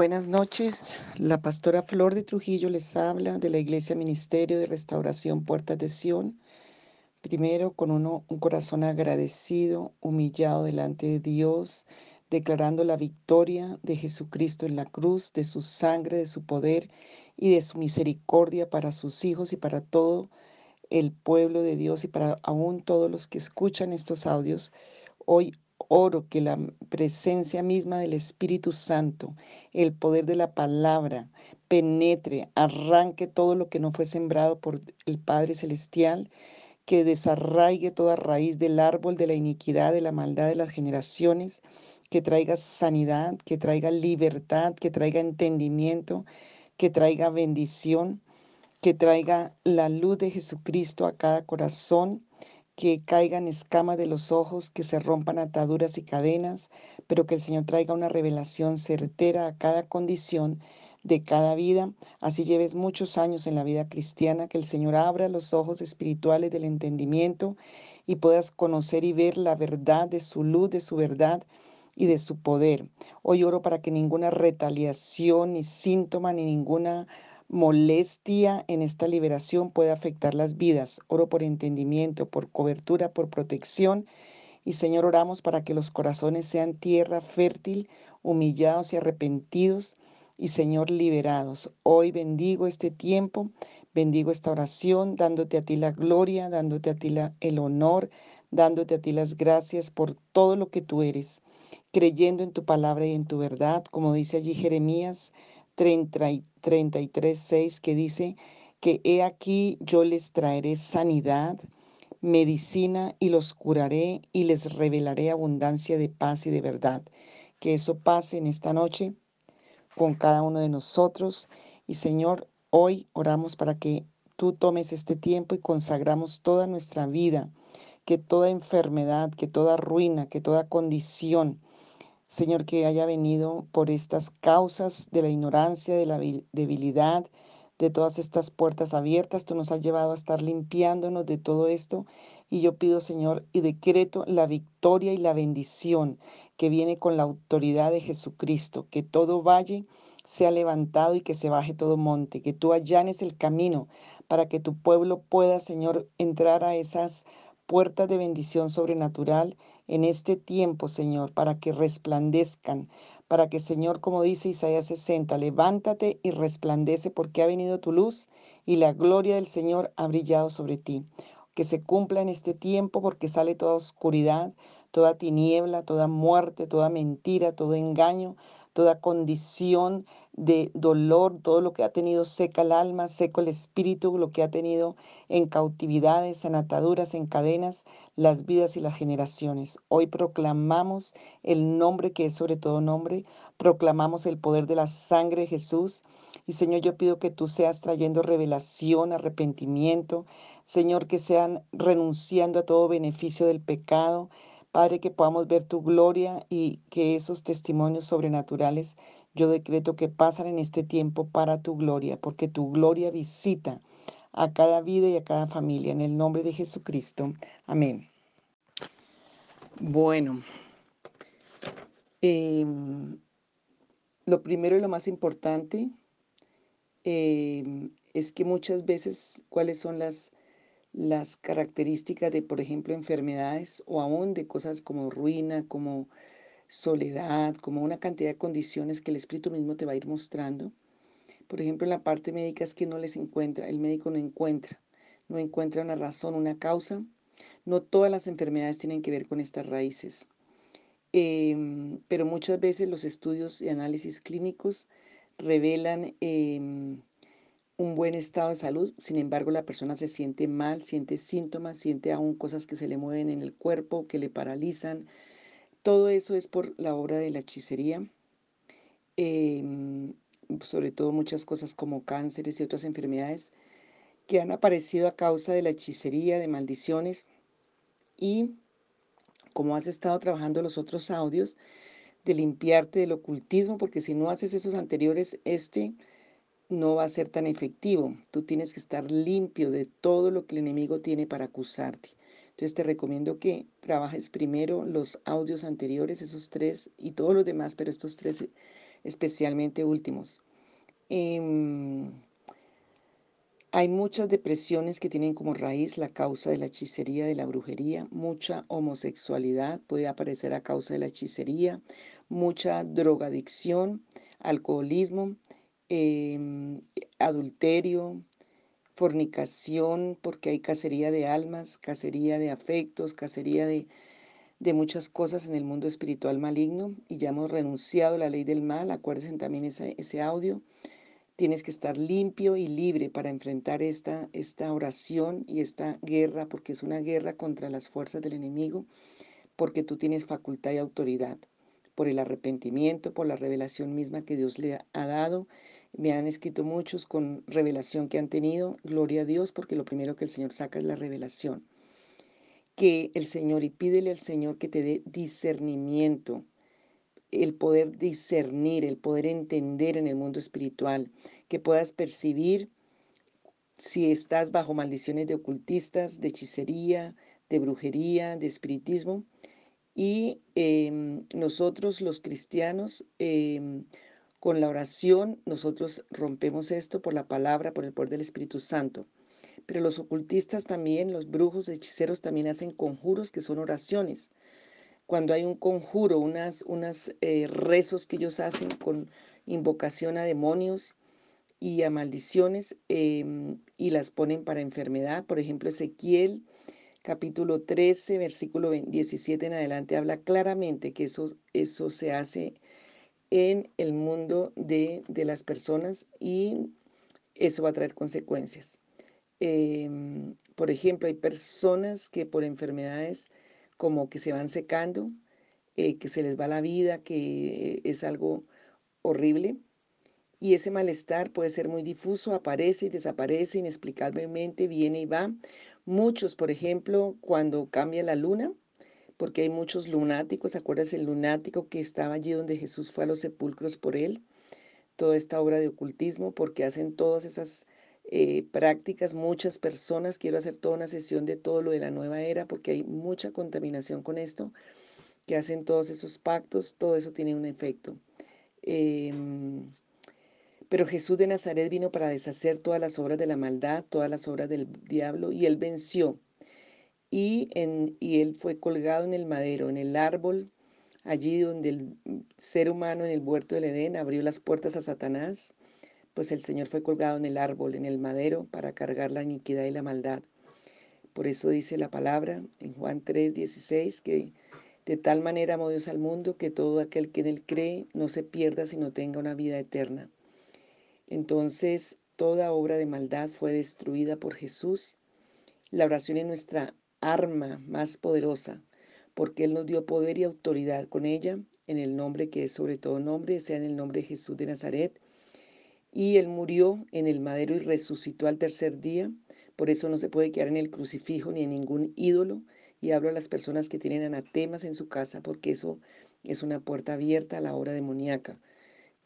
Buenas noches, la pastora Flor de Trujillo les habla de la Iglesia Ministerio de Restauración Puertas de Sion. Primero con uno, un corazón agradecido, humillado delante de Dios, declarando la victoria de Jesucristo en la cruz, de su sangre, de su poder y de su misericordia para sus hijos y para todo el pueblo de Dios y para aún todos los que escuchan estos audios. Hoy oro que la presencia misma del Espíritu Santo, el poder de la palabra, penetre, arranque todo lo que no fue sembrado por el Padre Celestial, que desarraigue toda raíz del árbol de la iniquidad, de la maldad de las generaciones, que traiga sanidad, que traiga libertad, que traiga entendimiento, que traiga bendición, que traiga la luz de Jesucristo a cada corazón que caigan escamas de los ojos, que se rompan ataduras y cadenas, pero que el Señor traiga una revelación certera a cada condición de cada vida. Así lleves muchos años en la vida cristiana, que el Señor abra los ojos espirituales del entendimiento y puedas conocer y ver la verdad de su luz, de su verdad y de su poder. Hoy oro para que ninguna retaliación, ni síntoma, ni ninguna molestia en esta liberación puede afectar las vidas. Oro por entendimiento, por cobertura, por protección. Y Señor, oramos para que los corazones sean tierra fértil, humillados y arrepentidos. Y Señor, liberados. Hoy bendigo este tiempo, bendigo esta oración, dándote a ti la gloria, dándote a ti la, el honor, dándote a ti las gracias por todo lo que tú eres, creyendo en tu palabra y en tu verdad, como dice allí Jeremías 33, 6, que dice que he aquí yo les traeré sanidad, medicina y los curaré y les revelaré abundancia de paz y de verdad. Que eso pase en esta noche con cada uno de nosotros. Y Señor, hoy oramos para que tú tomes este tiempo y consagramos toda nuestra vida, que toda enfermedad, que toda ruina, que toda condición, Señor, que haya venido por estas causas de la ignorancia, de la debilidad, de todas estas puertas abiertas. Tú nos has llevado a estar limpiándonos de todo esto. Y yo pido, Señor, y decreto la victoria y la bendición que viene con la autoridad de Jesucristo, que todo valle sea levantado y que se baje todo monte, que tú allanes el camino para que tu pueblo pueda, Señor, entrar a esas puertas de bendición sobrenatural en este tiempo, Señor, para que resplandezcan, para que, Señor, como dice Isaías 60, levántate y resplandece porque ha venido tu luz y la gloria del Señor ha brillado sobre ti. Que se cumpla en este tiempo porque sale toda oscuridad, toda tiniebla, toda muerte, toda mentira, todo engaño, toda condición de dolor, todo lo que ha tenido seca el alma, seco el espíritu, lo que ha tenido en cautividades, en ataduras, en cadenas, las vidas y las generaciones. Hoy proclamamos el nombre que es sobre todo nombre, proclamamos el poder de la sangre de Jesús. Y Señor, yo pido que tú seas trayendo revelación, arrepentimiento, Señor, que sean renunciando a todo beneficio del pecado, Padre, que podamos ver tu gloria y que esos testimonios sobrenaturales yo decreto que pasan en este tiempo para tu gloria, porque tu gloria visita a cada vida y a cada familia. En el nombre de Jesucristo. Amén. Bueno, em, lo primero y lo más importante em, es que muchas veces cuáles son las las características de, por ejemplo, enfermedades o aún de cosas como ruina, como soledad, como una cantidad de condiciones que el espíritu mismo te va a ir mostrando. Por ejemplo, en la parte médica es que no les encuentra, el médico no encuentra, no encuentra una razón, una causa. No todas las enfermedades tienen que ver con estas raíces, em, pero muchas veces los estudios y análisis clínicos revelan em, un buen estado de salud, sin embargo la persona se siente mal, siente síntomas, siente aún cosas que se le mueven en el cuerpo, que le paralizan. Todo eso es por la obra de la hechicería, em, sobre todo muchas cosas como cánceres y otras enfermedades que han aparecido a causa de la hechicería, de maldiciones y como has estado trabajando los otros audios, de limpiarte del ocultismo, porque si no haces esos anteriores, este no va a ser tan efectivo. Tú tienes que estar limpio de todo lo que el enemigo tiene para acusarte. Entonces te recomiendo que trabajes primero los audios anteriores, esos tres y todos los demás, pero estos tres especialmente últimos. Em, hay muchas depresiones que tienen como raíz la causa de la hechicería, de la brujería, mucha homosexualidad puede aparecer a causa de la hechicería, mucha drogadicción, alcoholismo, em, adulterio, fornicación, porque hay cacería de almas, cacería de afectos, cacería de, muchas cosas en el mundo espiritual maligno y ya hemos renunciado a la ley del mal, acuérdense también ese, ese audio. Tienes que estar limpio y libre para enfrentar esta, esta oración y esta guerra, porque es una guerra contra las fuerzas del enemigo, porque tú tienes facultad y autoridad, por el arrepentimiento, por la revelación misma que Dios le ha dado. Me han escrito muchos con revelación que han tenido, gloria a Dios, porque lo primero que el Señor saca es la revelación. Que el Señor, y pídele al Señor que te dé discernimiento, el poder discernir, el poder entender en el mundo espiritual, que puedas percibir si estás bajo maldiciones de ocultistas, de hechicería, de brujería, de espiritismo. Y em, nosotros los cristianos, em, con la oración, nosotros rompemos esto por la palabra, por el poder del Espíritu Santo. Pero los ocultistas también, los brujos, hechiceros también hacen conjuros que son oraciones cuando hay un conjuro, unas, unas eh, rezos que ellos hacen con invocación a demonios y a maldiciones em, y las ponen para enfermedad. Por ejemplo, Ezequiel capítulo 13, versículo 17 en adelante habla claramente que eso, eso se hace en el mundo de, de las personas y eso va a traer consecuencias. Em, por ejemplo, hay personas que por enfermedades como que se van secando, eh, que se les va la vida, que es algo horrible. Y ese malestar puede ser muy difuso, aparece y desaparece inexplicablemente, viene y va. Muchos, por ejemplo, cuando cambia la luna, porque hay muchos lunáticos, ¿acuerdas el lunático que estaba allí donde Jesús fue a los sepulcros por él? Toda esta obra de ocultismo, porque hacen todas esas eh, prácticas, muchas personas, quiero hacer toda una sesión de todo lo de la nueva era porque hay mucha contaminación con esto, que hacen todos esos pactos, todo eso tiene un efecto. Em, pero Jesús de Nazaret vino para deshacer todas las obras de la maldad, todas las obras del diablo, y él venció. Y, en, él fue colgado en el madero, en el árbol, allí donde el ser humano en el huerto del Edén abrió las puertas a Satanás pues el Señor fue colgado en el árbol, en el madero, para cargar la iniquidad y la maldad. Por eso dice la palabra en Juan 3, 16, que de tal manera amó Dios al mundo que todo aquel que en él cree no se pierda, sino tenga una vida eterna. Entonces, toda obra de maldad fue destruida por Jesús. La oración es nuestra arma más poderosa, porque Él nos dio poder y autoridad con ella, en el nombre que es sobre todo nombre, sea en el nombre de Jesús de Nazaret, y él murió en el madero y resucitó al tercer día. Por eso no se puede quedar en el crucifijo ni en ningún ídolo. Y hablo a las personas que tienen anatemas en su casa porque eso es una puerta abierta a la obra demoníaca.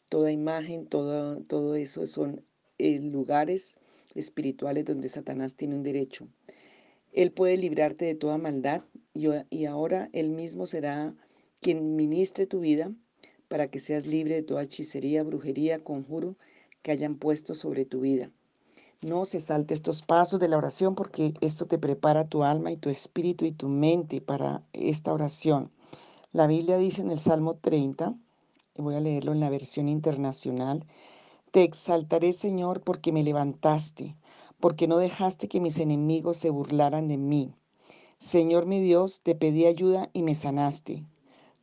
Toda imagen, todo, todo eso son eh, lugares espirituales donde Satanás tiene un derecho. Él puede librarte de toda maldad y, ahora Él mismo será quien ministre tu vida para que seas libre de toda hechicería, brujería, conjuro que hayan puesto sobre tu vida. No se salte estos pasos de la oración porque esto te prepara tu alma y tu espíritu y tu mente para esta oración. La Biblia dice en el Salmo 30, y voy a leerlo en la versión internacional, Te exaltaré Señor porque me levantaste, porque no dejaste que mis enemigos se burlaran de mí. Señor mi Dios, te pedí ayuda y me sanaste.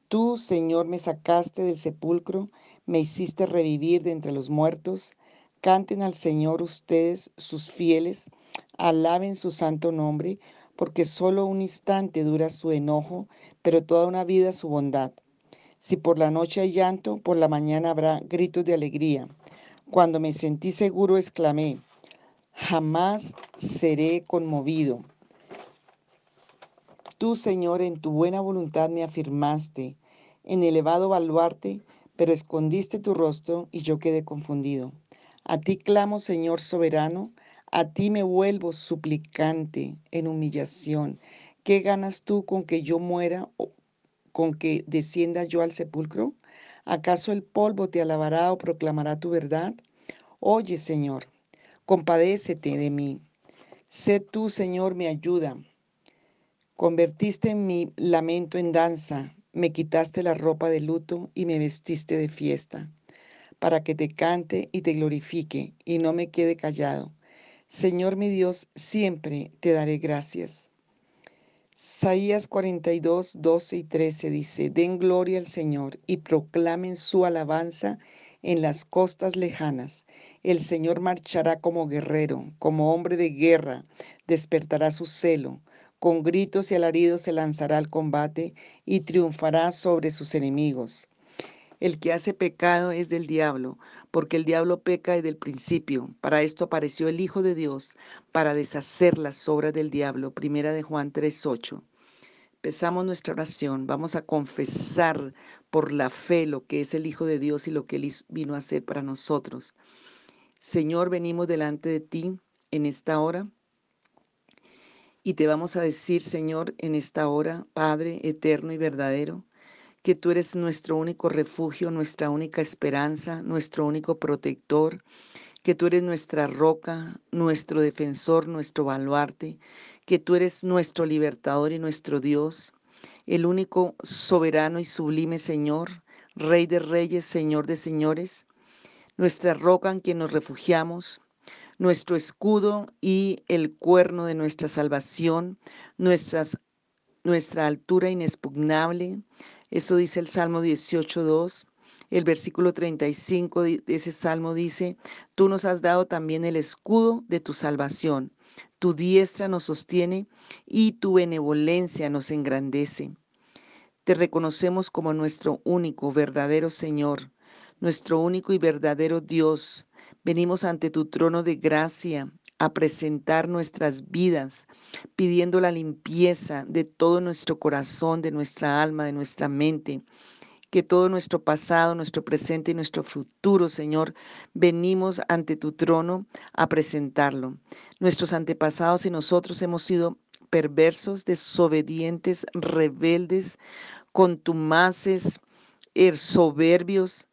Tú, Señor, me sacaste del sepulcro, me hiciste revivir de entre los muertos. Canten al Señor ustedes, sus fieles, alaben su santo nombre, porque solo un instante dura su enojo, pero toda una vida su bondad. Si por la noche hay llanto, por la mañana habrá gritos de alegría. Cuando me sentí seguro, exclamé, jamás seré conmovido. Tú, Señor, en tu buena voluntad me afirmaste en elevado baluarte, pero escondiste tu rostro y yo quedé confundido. A ti clamo, Señor soberano, a ti me vuelvo suplicante en humillación. ¿Qué ganas tú con que yo muera o con que descienda yo al sepulcro? ¿Acaso el polvo te alabará o proclamará tu verdad? Oye, Señor, compadécete de mí. Sé tú, Señor, mi ayuda. Convertiste mi lamento en danza, me quitaste la ropa de luto y me vestiste de fiesta, para que te cante y te glorifique y no me quede callado. Señor mi Dios, siempre te daré gracias. Isaías 42, 12 y 13 dice, Den gloria al Señor y proclamen su alabanza en las costas lejanas. El Señor marchará como guerrero, como hombre de guerra, despertará su celo. Con gritos y alaridos se lanzará al combate y triunfará sobre sus enemigos. El que hace pecado es del diablo, porque el diablo peca desde el principio. Para esto apareció el Hijo de Dios, para deshacer las obras del diablo. Primera de Juan 3:8. Empezamos nuestra oración. Vamos a confesar por la fe lo que es el Hijo de Dios y lo que Él vino a hacer para nosotros. Señor, venimos delante de ti en esta hora. Y te vamos a decir, Señor, en esta hora, Padre eterno y verdadero, que tú eres nuestro único refugio, nuestra única esperanza, nuestro único protector, que tú eres nuestra roca, nuestro defensor, nuestro baluarte, que tú eres nuestro libertador y nuestro Dios, el único soberano y sublime Señor, Rey de reyes, Señor de señores, nuestra roca en quien nos refugiamos, nuestro escudo y el cuerno de nuestra salvación, nuestra altura inexpugnable, eso dice el Salmo 18.2. El versículo 35 de ese salmo dice, tú nos has dado también el escudo de tu salvación, tu diestra nos sostiene y tu benevolencia nos engrandece. Te reconocemos como nuestro único, verdadero Señor, nuestro único y verdadero Dios. Venimos ante tu trono de gracia a presentar nuestras vidas, pidiendo la limpieza de todo nuestro corazón, de nuestra alma, de nuestra mente. Que todo nuestro pasado, nuestro presente y nuestro futuro, Señor, venimos ante tu trono a presentarlo. Nuestros antepasados y nosotros hemos sido perversos, desobedientes, rebeldes, contumaces, er, soberbios,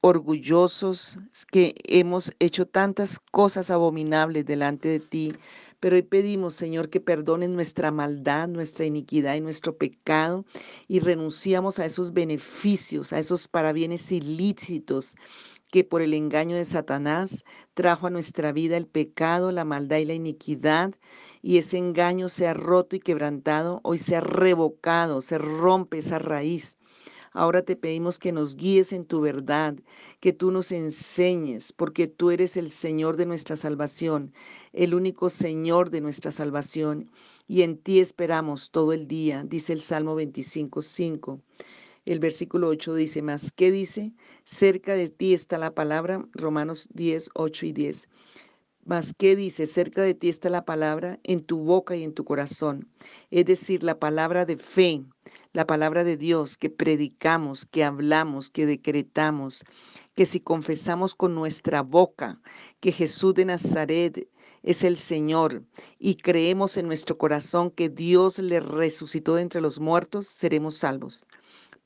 orgullosos, que hemos hecho tantas cosas abominables delante de ti. Pero hoy pedimos, Señor, que perdones nuestra maldad, nuestra iniquidad y nuestro pecado y renunciamos a esos beneficios, a esos parabienes ilícitos que por el engaño de Satanás trajo a nuestra vida el pecado, la maldad y la iniquidad. Y ese engaño sea roto y quebrantado, hoy sea revocado, se rompe esa raíz Ahora te pedimos que nos guíes en tu verdad, que tú nos enseñes, porque tú eres el Señor de nuestra salvación, el único Señor de nuestra salvación, y en ti esperamos todo el día, dice el Salmo 25, 5. El versículo 8 dice más, ¿qué dice? Cerca de ti está la palabra, Romanos 10, 8 y 10. Mas, ¿qué dice? Cerca de ti está la palabra en tu boca y en tu corazón. Es decir, la palabra de fe, la palabra de Dios que predicamos, que hablamos, que decretamos, que si confesamos con nuestra boca que Jesús de Nazaret es el Señor y creemos en nuestro corazón que Dios le resucitó de entre los muertos, seremos salvos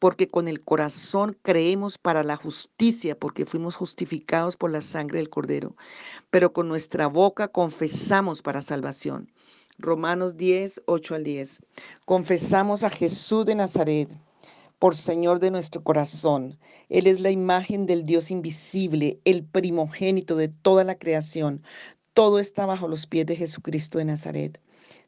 porque con el corazón creemos para la justicia, porque fuimos justificados por la sangre del Cordero, pero con nuestra boca confesamos para salvación. Romanos 10, 8 al 10. Confesamos a Jesús de Nazaret por Señor de nuestro corazón. Él es la imagen del Dios invisible, el primogénito de toda la creación. Todo está bajo los pies de Jesucristo de Nazaret.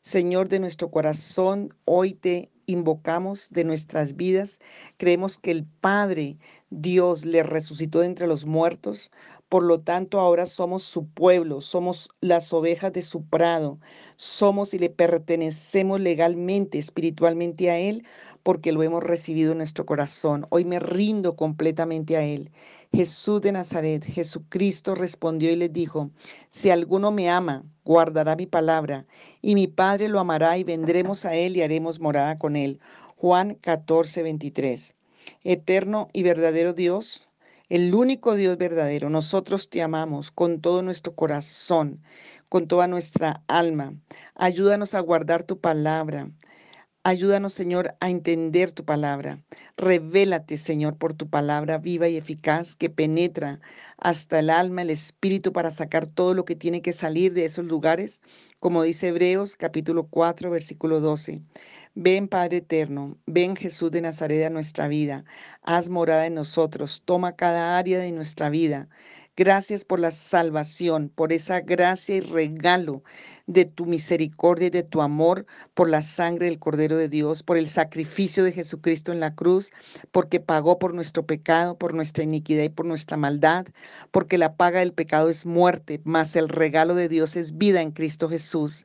Señor de nuestro corazón, hoy te invocamos de nuestras vidas. Creemos que el Padre Dios le resucitó de entre los muertos. Por lo tanto, ahora somos su pueblo, somos las ovejas de su prado, somos y le pertenecemos legalmente, espiritualmente a Él, porque lo hemos recibido en nuestro corazón. Hoy me rindo completamente a Él. Jesús de Nazaret, Jesucristo respondió y les dijo, si alguno me ama, guardará mi palabra, y mi Padre lo amará y vendremos a Él y haremos morada con Él. Juan 14, 23. Eterno y verdadero Dios, el único Dios verdadero, nosotros te amamos con todo nuestro corazón, con toda nuestra alma. Ayúdanos a guardar tu palabra, Ayúdanos, Señor, a entender tu palabra. Revélate, Señor, por tu palabra viva y eficaz que penetra hasta el alma, el espíritu, para sacar todo lo que tiene que salir de esos lugares, como dice Hebreos capítulo 4, versículo 12. Ven, Padre eterno, ven Jesús de Nazaret a nuestra vida, haz morada en nosotros, toma cada área de nuestra vida. Gracias por la salvación, por esa gracia y regalo de tu misericordia y de tu amor, por la sangre del Cordero de Dios, por el sacrificio de Jesucristo en la cruz, porque pagó por nuestro pecado, por nuestra iniquidad y por nuestra maldad, porque la paga del pecado es muerte, mas el regalo de Dios es vida en Cristo Jesús.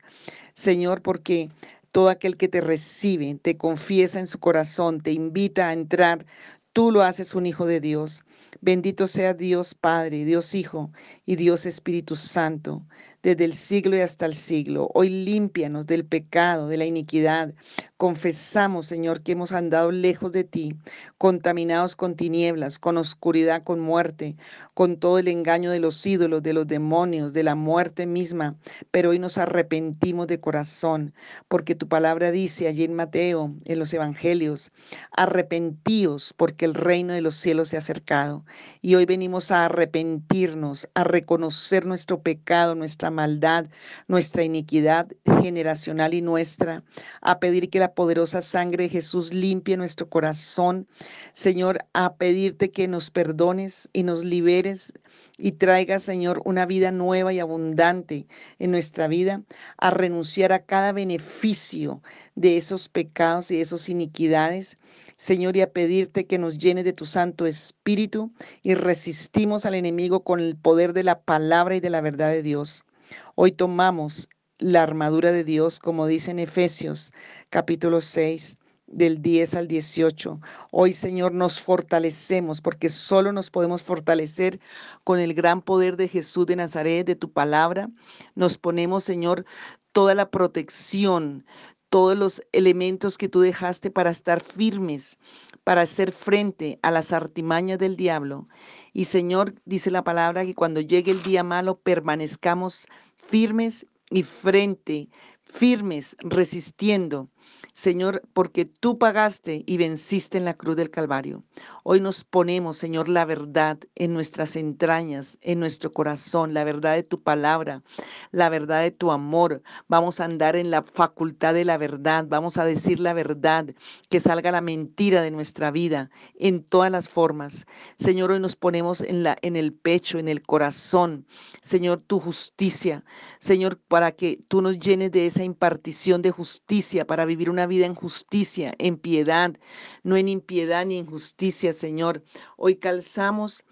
Señor, porque todo aquel que te recibe, te confiesa en su corazón, te invita a entrar, tú lo haces un hijo de Dios. Bendito sea Dios Padre, Dios Hijo y Dios Espíritu Santo, desde el siglo y hasta el siglo. Hoy límpianos del pecado, de la iniquidad. Confesamos, Señor, que hemos andado lejos de ti, contaminados con tinieblas, con oscuridad, con muerte, con todo el engaño de los ídolos, de los demonios, de la muerte misma. Pero hoy nos arrepentimos de corazón, porque tu palabra dice allí en Mateo, en los Evangelios, arrepentíos porque el reino de los cielos se ha acercado. Y hoy venimos a arrepentirnos, a reconocer nuestro pecado, nuestra maldad, nuestra iniquidad generacional y nuestra, a pedir que la poderosa sangre de Jesús limpie nuestro corazón. Señor, a pedirte que nos perdones y nos liberes y traiga, Señor, una vida nueva y abundante en nuestra vida, a renunciar a cada beneficio de esos pecados y de esas iniquidades Señor, y a pedirte que nos llenes de tu Santo Espíritu y resistimos al enemigo con el poder de la palabra y de la verdad de Dios. Hoy tomamos la armadura de Dios, como dice en Efesios capítulo 6 del 10 al 18. Hoy, Señor, nos fortalecemos porque solo nos podemos fortalecer con el gran poder de Jesús de Nazaret, de tu palabra. Nos ponemos, Señor, toda la protección, todos los elementos que tú dejaste para estar firmes, para hacer frente a las artimañas del diablo. Y Señor, dice la palabra que cuando llegue el día malo permanezcamos firmes y frente, firmes, resistiendo Señor, porque tú pagaste y venciste en la cruz del Calvario. Hoy nos ponemos, Señor, la verdad en nuestras entrañas, en nuestro corazón, la verdad de tu palabra, la verdad de tu amor. Vamos a andar en la facultad de la verdad, vamos a decir la verdad, que salga la mentira de nuestra vida en todas las formas. Señor, hoy nos ponemos en, la, en el pecho, en el corazón, Señor, tu justicia. Señor, para que tú nos llenes de esa impartición de justicia para vivir una vida en justicia, en piedad, no en impiedad ni en justicia, Señor. Hoy calzamos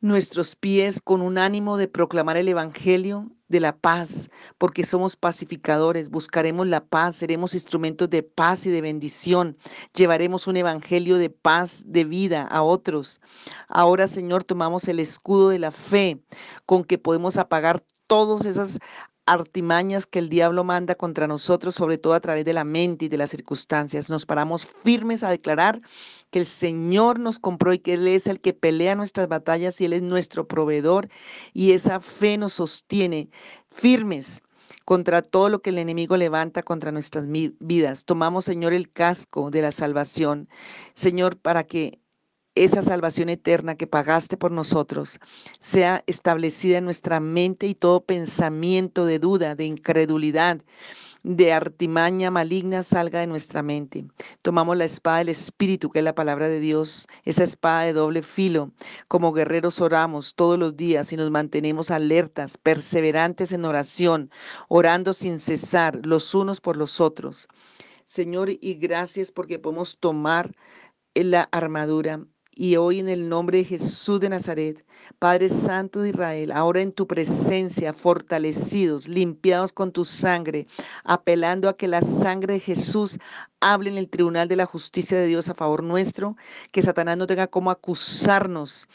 nuestros pies con un ánimo de proclamar el Evangelio de la paz, porque somos pacificadores, buscaremos la paz, seremos instrumentos de paz y de bendición, llevaremos un Evangelio de paz, de vida a otros. Ahora, Señor, tomamos el escudo de la fe con que podemos apagar todas esas artimañas que el diablo manda contra nosotros, sobre todo a través de la mente y de las circunstancias. Nos paramos firmes a declarar que el Señor nos compró y que Él es el que pelea nuestras batallas y Él es nuestro proveedor y esa fe nos sostiene firmes contra todo lo que el enemigo levanta contra nuestras vidas. Tomamos, Señor, el casco de la salvación, Señor, para que esa salvación eterna que pagaste por nosotros sea establecida en nuestra mente y todo pensamiento de duda, de incredulidad, de artimaña maligna salga de nuestra mente. Tomamos la espada del Espíritu, que es la palabra de Dios, esa espada de doble filo. Como guerreros oramos todos los días y nos mantenemos alertas, perseverantes en oración, orando sin cesar los unos por los otros. Señor, y gracias porque podemos tomar la armadura y hoy en el nombre de Jesús de Nazaret, Padre Santo de Israel, ahora en tu presencia, fortalecidos, limpiados con tu sangre, apelando a que la sangre de Jesús hable en el tribunal de la justicia de Dios a favor nuestro, que Satanás no tenga como acusarnos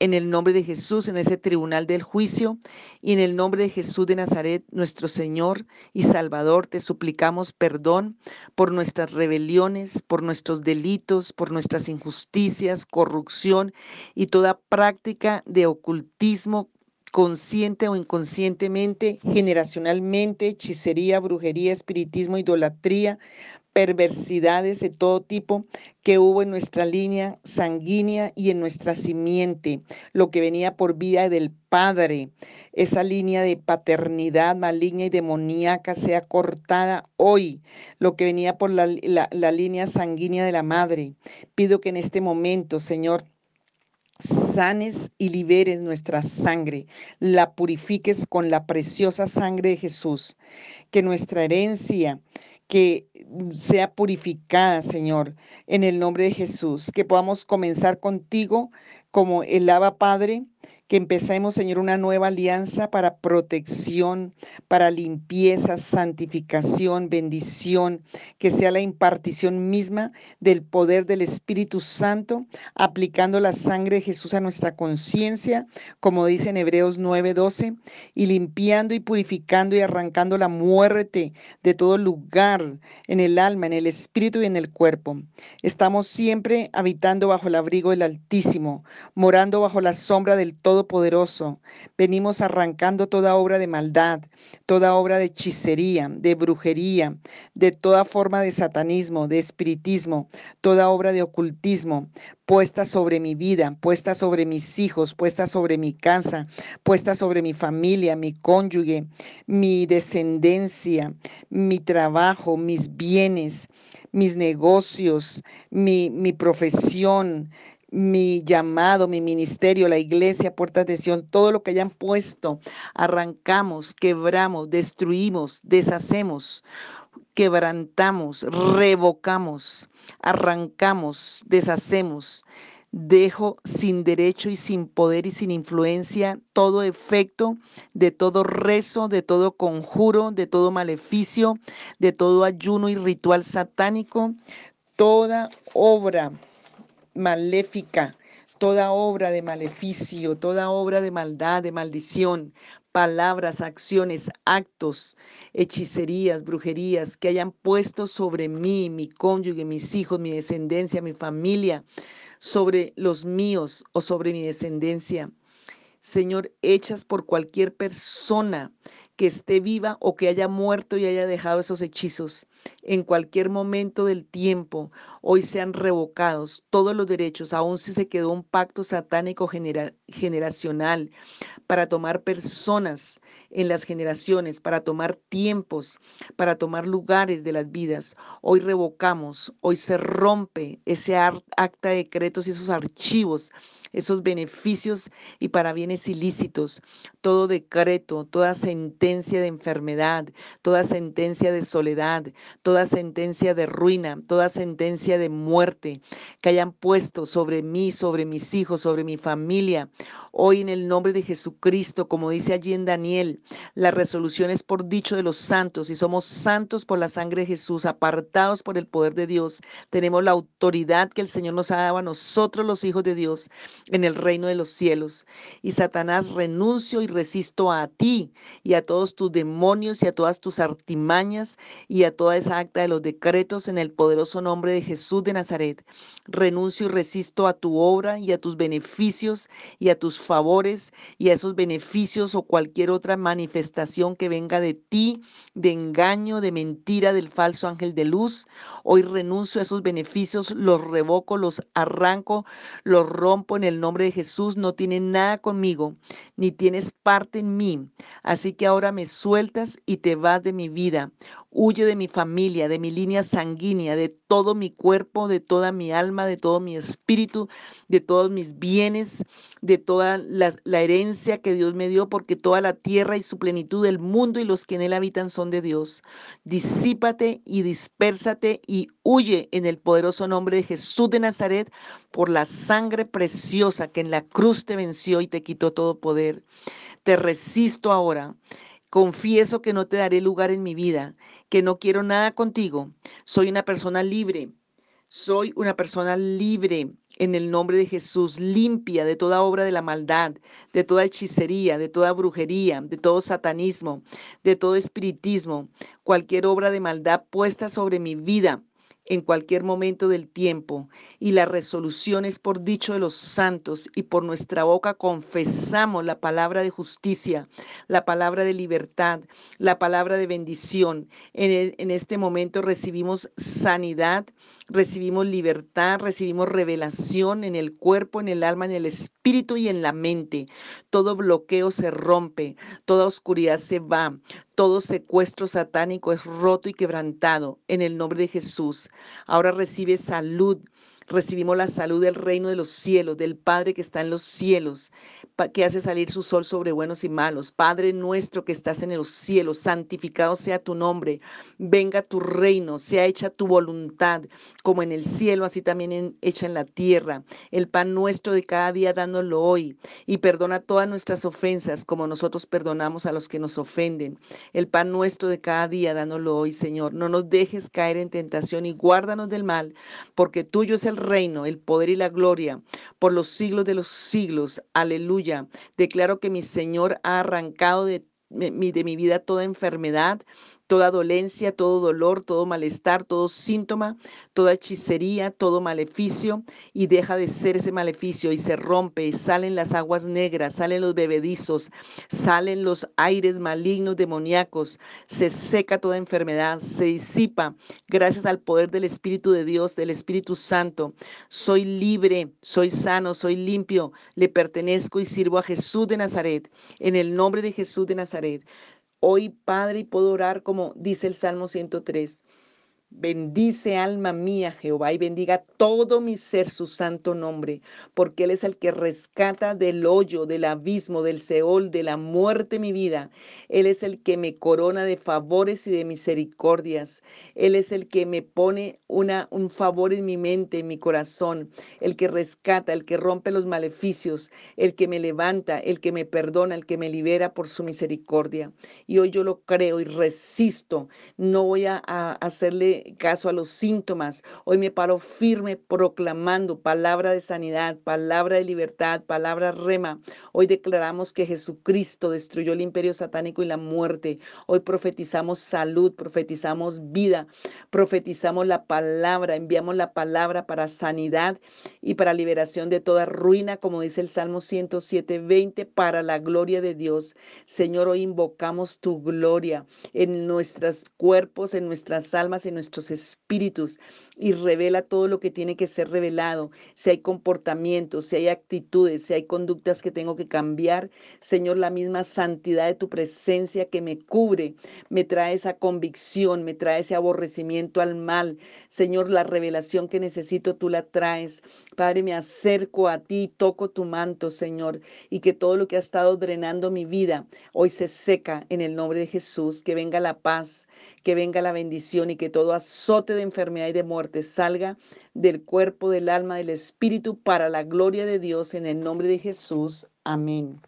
en el nombre de Jesús, en ese tribunal del juicio, y en el nombre de Jesús de Nazaret, nuestro Señor y Salvador, te suplicamos perdón por nuestras rebeliones, por nuestros delitos, por nuestras injusticias, corrupción y toda práctica de ocultismo consciente o inconscientemente, generacionalmente, hechicería, brujería, espiritismo, idolatría, perversidades de todo tipo que hubo en nuestra línea sanguínea y en nuestra simiente, lo que venía por vía del Padre, esa línea de paternidad maligna y demoníaca sea cortada hoy, lo que venía por la, la línea sanguínea de la Madre. Pido que en este momento, Señor, sanes y liberes nuestra sangre, la purifiques con la preciosa sangre de Jesús, que nuestra herencia, que sea purificada, Señor, en el nombre de Jesús, que podamos comenzar contigo como el Aba Padre, que empecemos, Señor, una nueva alianza para protección, para limpieza, santificación, bendición, que sea la impartición misma del poder del Espíritu Santo, aplicando la sangre de Jesús a nuestra conciencia, como dice en Hebreos 9:12, y limpiando y purificando y arrancando la muerte de todo lugar en el alma, en el espíritu y en el cuerpo. Estamos siempre habitando bajo el abrigo del Altísimo, morando bajo la sombra del todo poderoso venimos arrancando toda obra de maldad, toda obra de hechicería, de brujería, de toda forma de satanismo, de espiritismo, toda obra de ocultismo, puesta sobre mi vida, puesta sobre mis hijos, puesta sobre mi casa, puesta sobre mi familia, mi cónyuge, mi descendencia, mi trabajo, mis bienes, mis negocios, mi, mi profesión, mi llamado, mi ministerio, la iglesia, puertas de Sion, todo lo que hayan puesto, arrancamos, quebramos, destruimos, deshacemos, quebrantamos, revocamos, arrancamos, deshacemos. Dejo sin derecho y sin poder y sin influencia todo efecto de todo rezo, de todo conjuro, de todo maleficio, de todo ayuno y ritual satánico, toda obra maléfica, toda obra de maleficio, toda obra de maldad, de maldición, palabras, acciones, actos, hechicerías, brujerías que hayan puesto sobre mí, mi cónyuge, mis hijos, mi descendencia, mi familia, sobre los míos o sobre mi descendencia. Señor, hechas por cualquier persona que esté viva o que haya muerto y haya dejado esos hechizos en cualquier momento del tiempo, hoy sean revocados todos los derechos, aun si se quedó un pacto satánico generacional para tomar personas en las generaciones, para tomar tiempos, para tomar lugares de las vidas. Hoy revocamos, hoy se rompe ese acta de decretos y esos archivos, esos beneficios y para bienes ilícitos, todo decreto, toda sentencia de enfermedad, toda sentencia de soledad, toda sentencia de ruina, toda sentencia de muerte que hayan puesto sobre mí, sobre mis hijos, sobre mi familia. Hoy en el nombre de Jesucristo, como dice allí en Daniel, la resolución es por dicho de los santos y somos santos por la sangre de Jesús, apartados por el poder de Dios. Tenemos la autoridad que el Señor nos ha dado a nosotros los hijos de Dios en el reino de los cielos. Y Satanás renuncio y resisto a ti y a todos tus demonios y a todas tus artimañas y a toda esa acta de los decretos en el poderoso nombre de Jesús de Nazaret. Renuncio y resisto a tu obra y a tus beneficios y a tus favores y a esos beneficios o cualquier otra manifestación que venga de ti, de engaño, de mentira, del falso ángel de luz. Hoy renuncio a esos beneficios, los revoco, los arranco, los rompo en el nombre de Jesús. No tiene nada conmigo, ni tienes parte en mí. Así que ahora me sueltas y te vas de mi vida. Huye de mi familia, de mi línea sanguínea, de todo mi cuerpo, de toda mi alma, de todo mi espíritu, de todos mis bienes, de toda la, herencia que Dios me dio, porque toda la tierra y su plenitud, del mundo y los que en él habitan son de Dios. Disípate y dispérsate y huye en el poderoso nombre de Jesús de Nazaret por la sangre preciosa que en la cruz te venció y te quitó todo poder. Te resisto ahora Confieso que no te daré lugar en mi vida, que no quiero nada contigo. Soy una persona libre. Soy una persona libre en el nombre de Jesús, limpia de toda obra de la maldad, de toda hechicería, de toda brujería, de todo satanismo, de todo espiritismo, cualquier obra de maldad puesta sobre mi vida en cualquier momento del tiempo, y la resolución es por dicho de los santos, y por nuestra boca confesamos la palabra de justicia, la palabra de libertad, la palabra de bendición. En, en este momento recibimos sanidad, recibimos libertad, recibimos revelación en el cuerpo, en el alma, en el espíritu y en la mente. Todo bloqueo se rompe, toda oscuridad se va, todo secuestro satánico es roto y quebrantado en el nombre de Jesús. Ahora recibe salud, recibimos la salud del reino de los cielos, del Padre que está en los cielos, que hace salir su sol sobre buenos y malos. Padre nuestro que estás en los cielos, santificado sea tu nombre, venga tu reino, sea hecha tu voluntad, como en el cielo, así también hecha en la tierra. El pan nuestro de cada día dándolo hoy, y perdona todas nuestras ofensas, como nosotros perdonamos a los que nos ofenden. El pan nuestro de cada día dándolo hoy, Señor. No nos dejes caer en tentación y guárdanos del mal, porque tuyo es el reino, el poder y la gloria por los siglos de los siglos. Aleluya. Declaro que mi Señor ha arrancado de de mi vida toda enfermedad, toda dolencia, todo dolor, todo malestar, todo síntoma, toda hechicería, todo maleficio, y deja de ser ese maleficio y se rompe, y salen las aguas negras, salen los bebedizos, salen los aires malignos, demoníacos, se seca toda enfermedad, se disipa gracias al poder del Espíritu de Dios, del Espíritu Santo. Soy libre, soy sano, soy limpio, le pertenezco y sirvo a Jesús de Nazaret, en el nombre de Jesús de Nazaret. Hoy, Padre, y puedo orar como dice el Salmo 103. Bendice alma mía Jehová y bendiga todo mi ser su santo nombre, porque Él es el que rescata del hoyo, del abismo, del Seol, de la muerte mi vida. Él es el que me corona de favores y de misericordias. Él es el que me pone un favor en mi mente, en mi corazón, el que rescata, el que rompe los maleficios, el que me levanta, el que me perdona, el que me libera por su misericordia. Y hoy yo lo creo y resisto. No voy a, a caso a los síntomas. Hoy me paro firme proclamando palabra de sanidad, palabra de libertad, palabra rema. Hoy declaramos que Jesucristo destruyó el imperio satánico y la muerte. Hoy profetizamos salud, profetizamos vida, profetizamos la palabra, enviamos la palabra para sanidad y para liberación de toda ruina, como dice el Salmo 107, 20, para la gloria de Dios. Señor, hoy invocamos tu gloria en nuestros cuerpos, en nuestras almas, en nuestros espíritus y revela todo lo que tiene que ser revelado. Si hay comportamientos, si hay actitudes, si hay conductas que tengo que cambiar, Señor, la misma santidad de tu presencia que me cubre, me trae esa convicción, me trae ese aborrecimiento al mal. Señor, la revelación que necesito tú la traes. Padre, me acerco a ti, toco tu manto, Señor, y que todo lo que ha estado drenando mi vida hoy se seca en el nombre de Jesús. Que venga la paz, que venga la bendición y que todo azote de enfermedad y de muerte salga del cuerpo, del alma, del espíritu, para la gloria de Dios, en el nombre de Jesús. Amén.